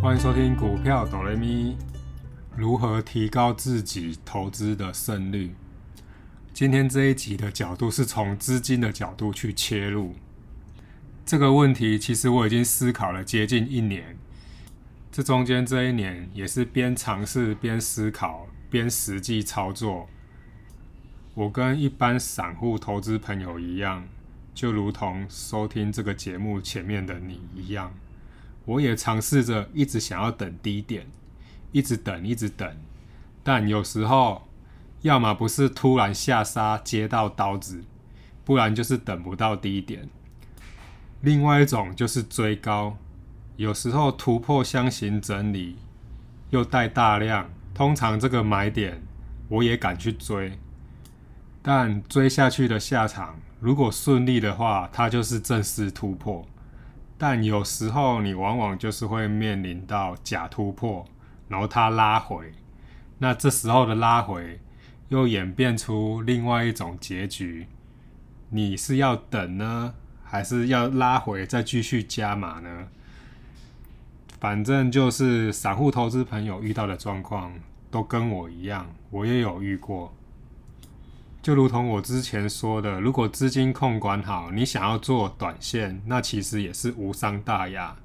欢迎收听股票哆来咪，如何提高自己投资的胜率？今天这一集的角度是从资金的角度去切入这个问题。其实我已经思考了接近一年，这中间这一年也是边尝试边思考边实际操作。我跟一般散户投资朋友一样，就如同收听这个节目前面的你一样。我也尝试着一直想要等低点，一直等，一直等，但有时候，要么不是突然下杀接到刀子，不然就是等不到低点。另外一种就是追高，有时候突破箱型整理，又带大量，通常这个买点我也敢去追，但追下去的下场，如果顺利的话，它就是正式突破。但有时候你往往就是会面临到假突破，然后它拉回，那这时候的拉回又演变出另外一种结局，你是要等呢，还是要拉回再继续加码呢？反正就是散户投资朋友遇到的状况都跟我一样，我也有遇过。就如同我之前说的，如果资金控管好，你想要做短线，那其实也是无伤大雅。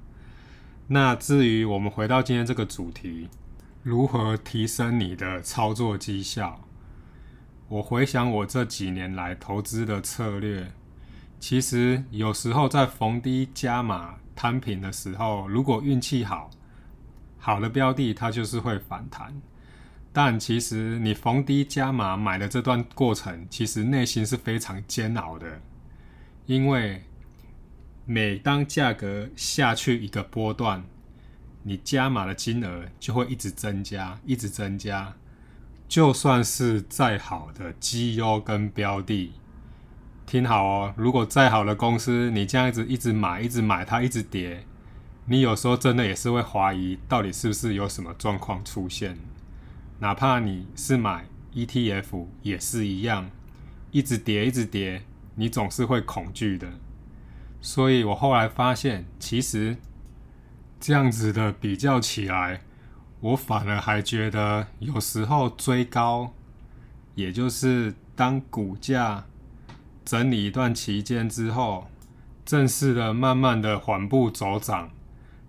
那至于我们回到今天这个主题，如何提升你的操作绩效？我回想我这几年来投资的策略，其实有时候在逢低加码摊平的时候，如果运气好，好的标的它就是会反弹。但其实你逢低加码买的这段过程，其实内心是非常煎熬的，因为每当价格下去一个波段，你加码的金额就会一直增加，一直增加。就算是再好的绩优跟标的，听好哦，如果再好的公司，你这样子一直买，一直买，它一直跌，你有时候真的也是会怀疑，到底是不是有什么状况出现。哪怕你是买 ETF 也是一样，一直跌一直跌，你总是会恐惧的。所以我后来发现，其实这样子的比较起来，我反而还觉得有时候追高，也就是当股价整理一段期间之后，正式的慢慢的缓步走涨，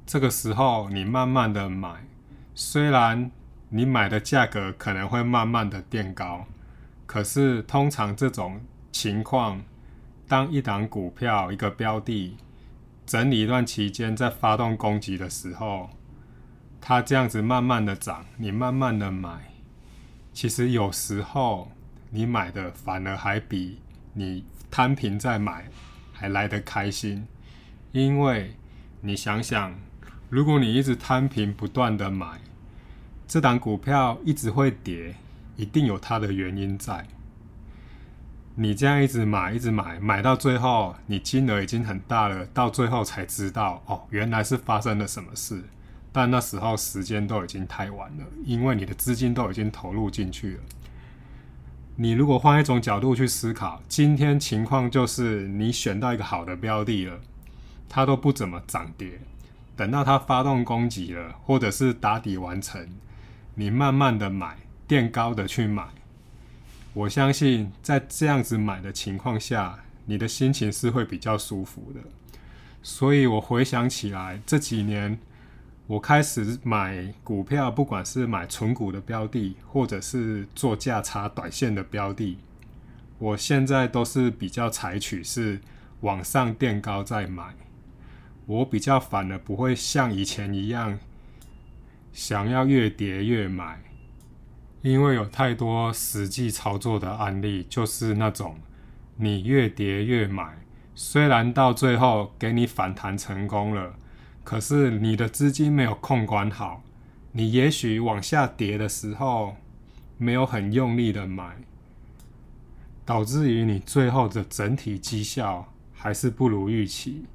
这个时候你慢慢的买，虽然。你买的价格可能会慢慢的垫高，可是通常这种情况，当一档股票一个标的整理一段期间在发动攻击的时候，它这样子慢慢的涨，你慢慢的买，其实有时候你买的反而还比你摊平再买还来得开心，因为你想想，如果你一直摊平不断的买。这档股票一直会跌，一定有它的原因在。你这样一直买，一直买，买到最后，你金额已经很大了，到最后才知道，哦，原来是发生了什么事。但那时候时间都已经太晚了，因为你的资金都已经投入进去了。你如果换一种角度去思考，今天情况就是你选到一个好的标的了，它都不怎么涨跌，等到它发动攻击了，或者是打底完成。你慢慢的买，垫高的去买，我相信在这样子买的情况下，你的心情是会比较舒服的。所以我回想起来，这几年我开始买股票，不管是买纯股的标的，或者是做价差短线的标的，我现在都是比较采取是往上垫高再买。我比较反而不会像以前一样。想要越跌越买，因为有太多实际操作的案例，就是那种你越跌越买，虽然到最后给你反弹成功了，可是你的资金没有控管好，你也许往下跌的时候没有很用力的买，导致于你最后的整体绩效还是不如预期。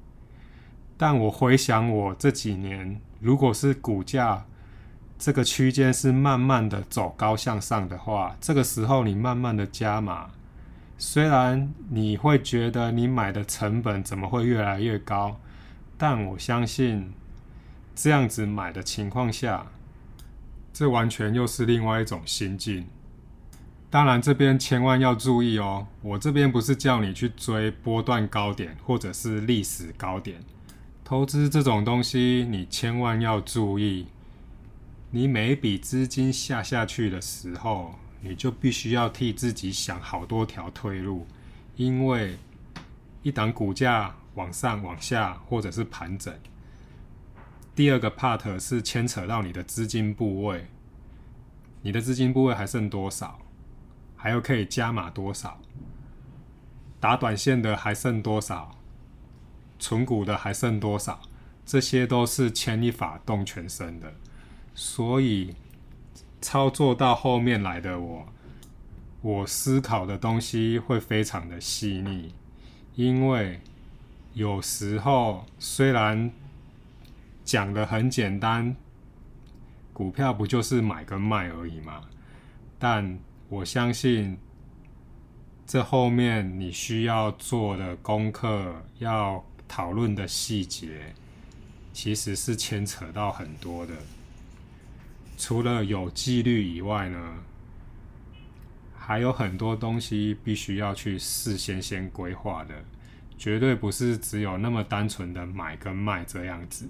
但我回想我这几年，如果是股价，这个区间是慢慢的走高向上的话，这个时候你慢慢的加码，虽然你会觉得你买的成本怎么会越来越高，但我相信这样子买的情况下，这完全又是另外一种心境。当然，这边千万要注意哦，我这边不是叫你去追波段高点或者是历史高点，投资这种东西，你千万要注意，你每一笔资金下下去的时候，你就必须要替自己想好多条退路，因为一档股价往上、往下或者是盘整。第二个 part 是牵扯到你的资金部位，你的资金部位还剩多少？还有可以加码多少？打短线的还剩多少？存股的还剩多少？这些都是牵一发动全身的，所以操作到后面来的我，我思考的东西会非常的细腻，因为有时候虽然。讲的很简单，股票不就是买跟卖而已吗？但我相信，这后面你需要做的功课、要讨论的细节，其实是牵扯到很多的。除了有纪律以外呢，还有很多东西必须要去事先先规划的，绝对不是只有那么单纯的买跟卖这样子。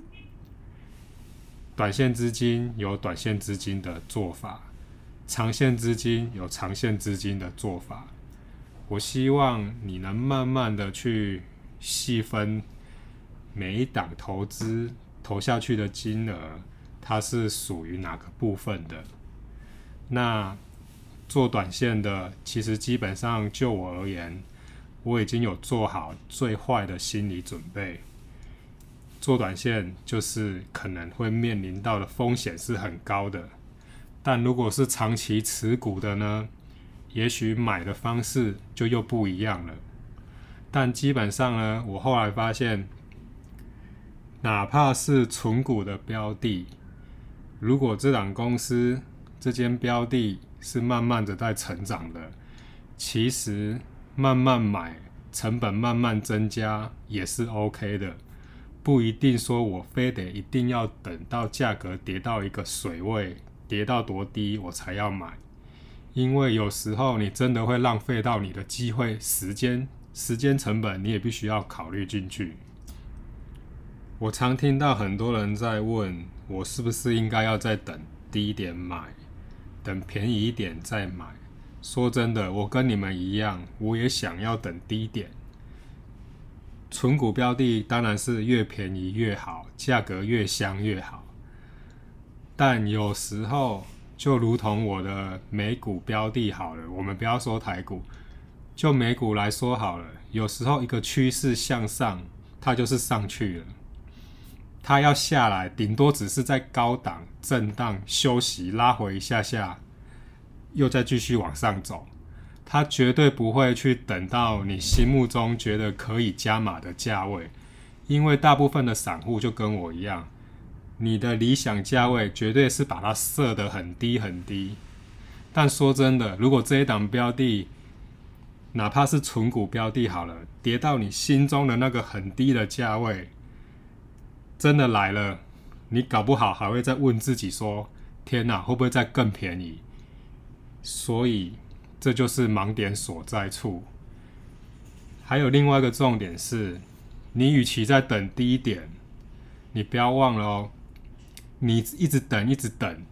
短线资金有短线资金的做法，长线资金有长线资金的做法。我希望你能慢慢的去细分每一档投资投下去的金额，它是属于哪个部分的。那做短线的，其实基本上就我而言，我已经有做好最坏的心理准备。做短线就是可能会面临到的风险是很高的，但如果是长期持股的呢，也许买的方式就又不一样了。但基本上呢，我后来发现，哪怕是纯股的标的，如果这档公司这间标的是慢慢的在成长的，其实慢慢买，成本慢慢增加也是 OK 的。不一定说我非得一定要等到价格跌到一个水位，跌到多低我才要买，因为有时候你真的会浪费到你的机会、时间、时间成本，你也必须要考虑进去。我常听到很多人在问我是不是应该要再等低点买，等便宜一点再买。说真的，我跟你们一样，我也想要等低点。纯股标的当然是越便宜越好，价格越香越好。但有时候就如同我的美股标的好了，我们不要说台股，就美股来说好了。有时候一个趋势向上，它就是上去了；它要下来，顶多只是在高档震荡休息，拉回一下下，又再继续往上走。他绝对不会去等到你心目中觉得可以加码的价位，因为大部分的散户就跟我一样，你的理想价位绝对是把它设得很低很低。但说真的，如果这一档标的，哪怕是纯股标的好了，跌到你心中的那个很低的价位，真的来了，你搞不好还会再问自己说：天哪，会不会再更便宜？所以。这就是盲点所在处。还有另外一个重点是，你与其在等低点，你不要忘了哦，你一直等一直等，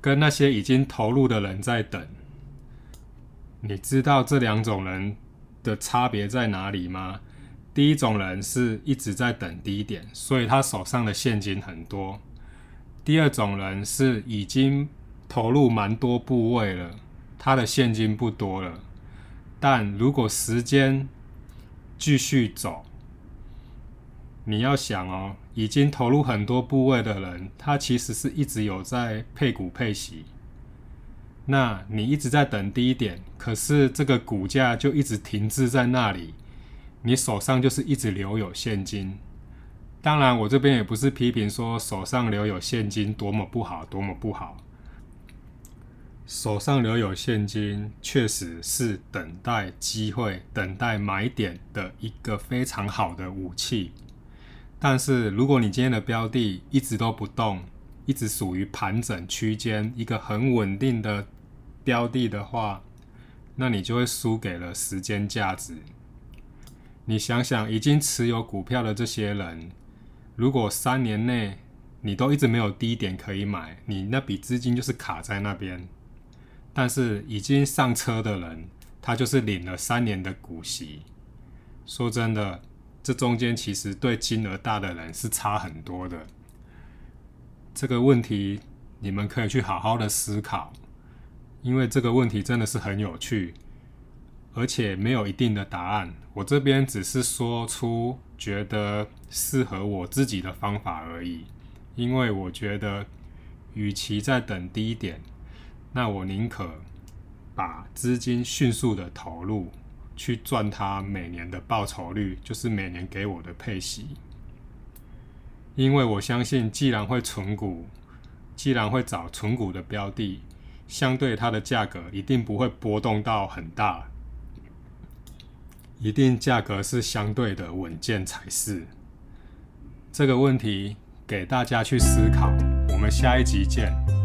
跟那些已经投入的人在等，你知道这两种人的差别在哪里吗？第一种人是一直在等低点，所以他手上的现金很多；第二种人是已经投入蛮多部位了。他的现金不多了，但如果时间继续走，你要想哦，已经投入很多部位的人，他其实是一直有在配股配息。那你一直在等低点，可是这个股价就一直停滞在那里，你手上就是一直留有现金。当然，我这边也不是批评说手上留有现金多么不好，多么不好。手上留有现金，确实是等待机会、等待买点的一个非常好的武器。但是如果你今天的标的一直都不动，一直属于盘整区间，一个很稳定的标的的话，那你就会输给了时间价值。你想想，已经持有股票的这些人，如果三年内你都一直没有低点可以买，你那笔资金就是卡在那边。但是已经上车的人，他就是领了三年的股息。说真的，这中间其实对金额大的人是差很多的。这个问题你们可以去好好的思考，因为这个问题真的是很有趣，而且没有一定的答案。我这边只是说出觉得适合我自己的方法而已，因为我觉得，与其在等低点，那我宁可把资金迅速的投入，去赚它每年的报酬率，就是每年给我的配息。因为我相信，既然会存股，既然会找存股的标的，相对它的价格一定不会波动到很大，一定价格是相对的稳健才是。这个问题给大家去思考，我们下一集见。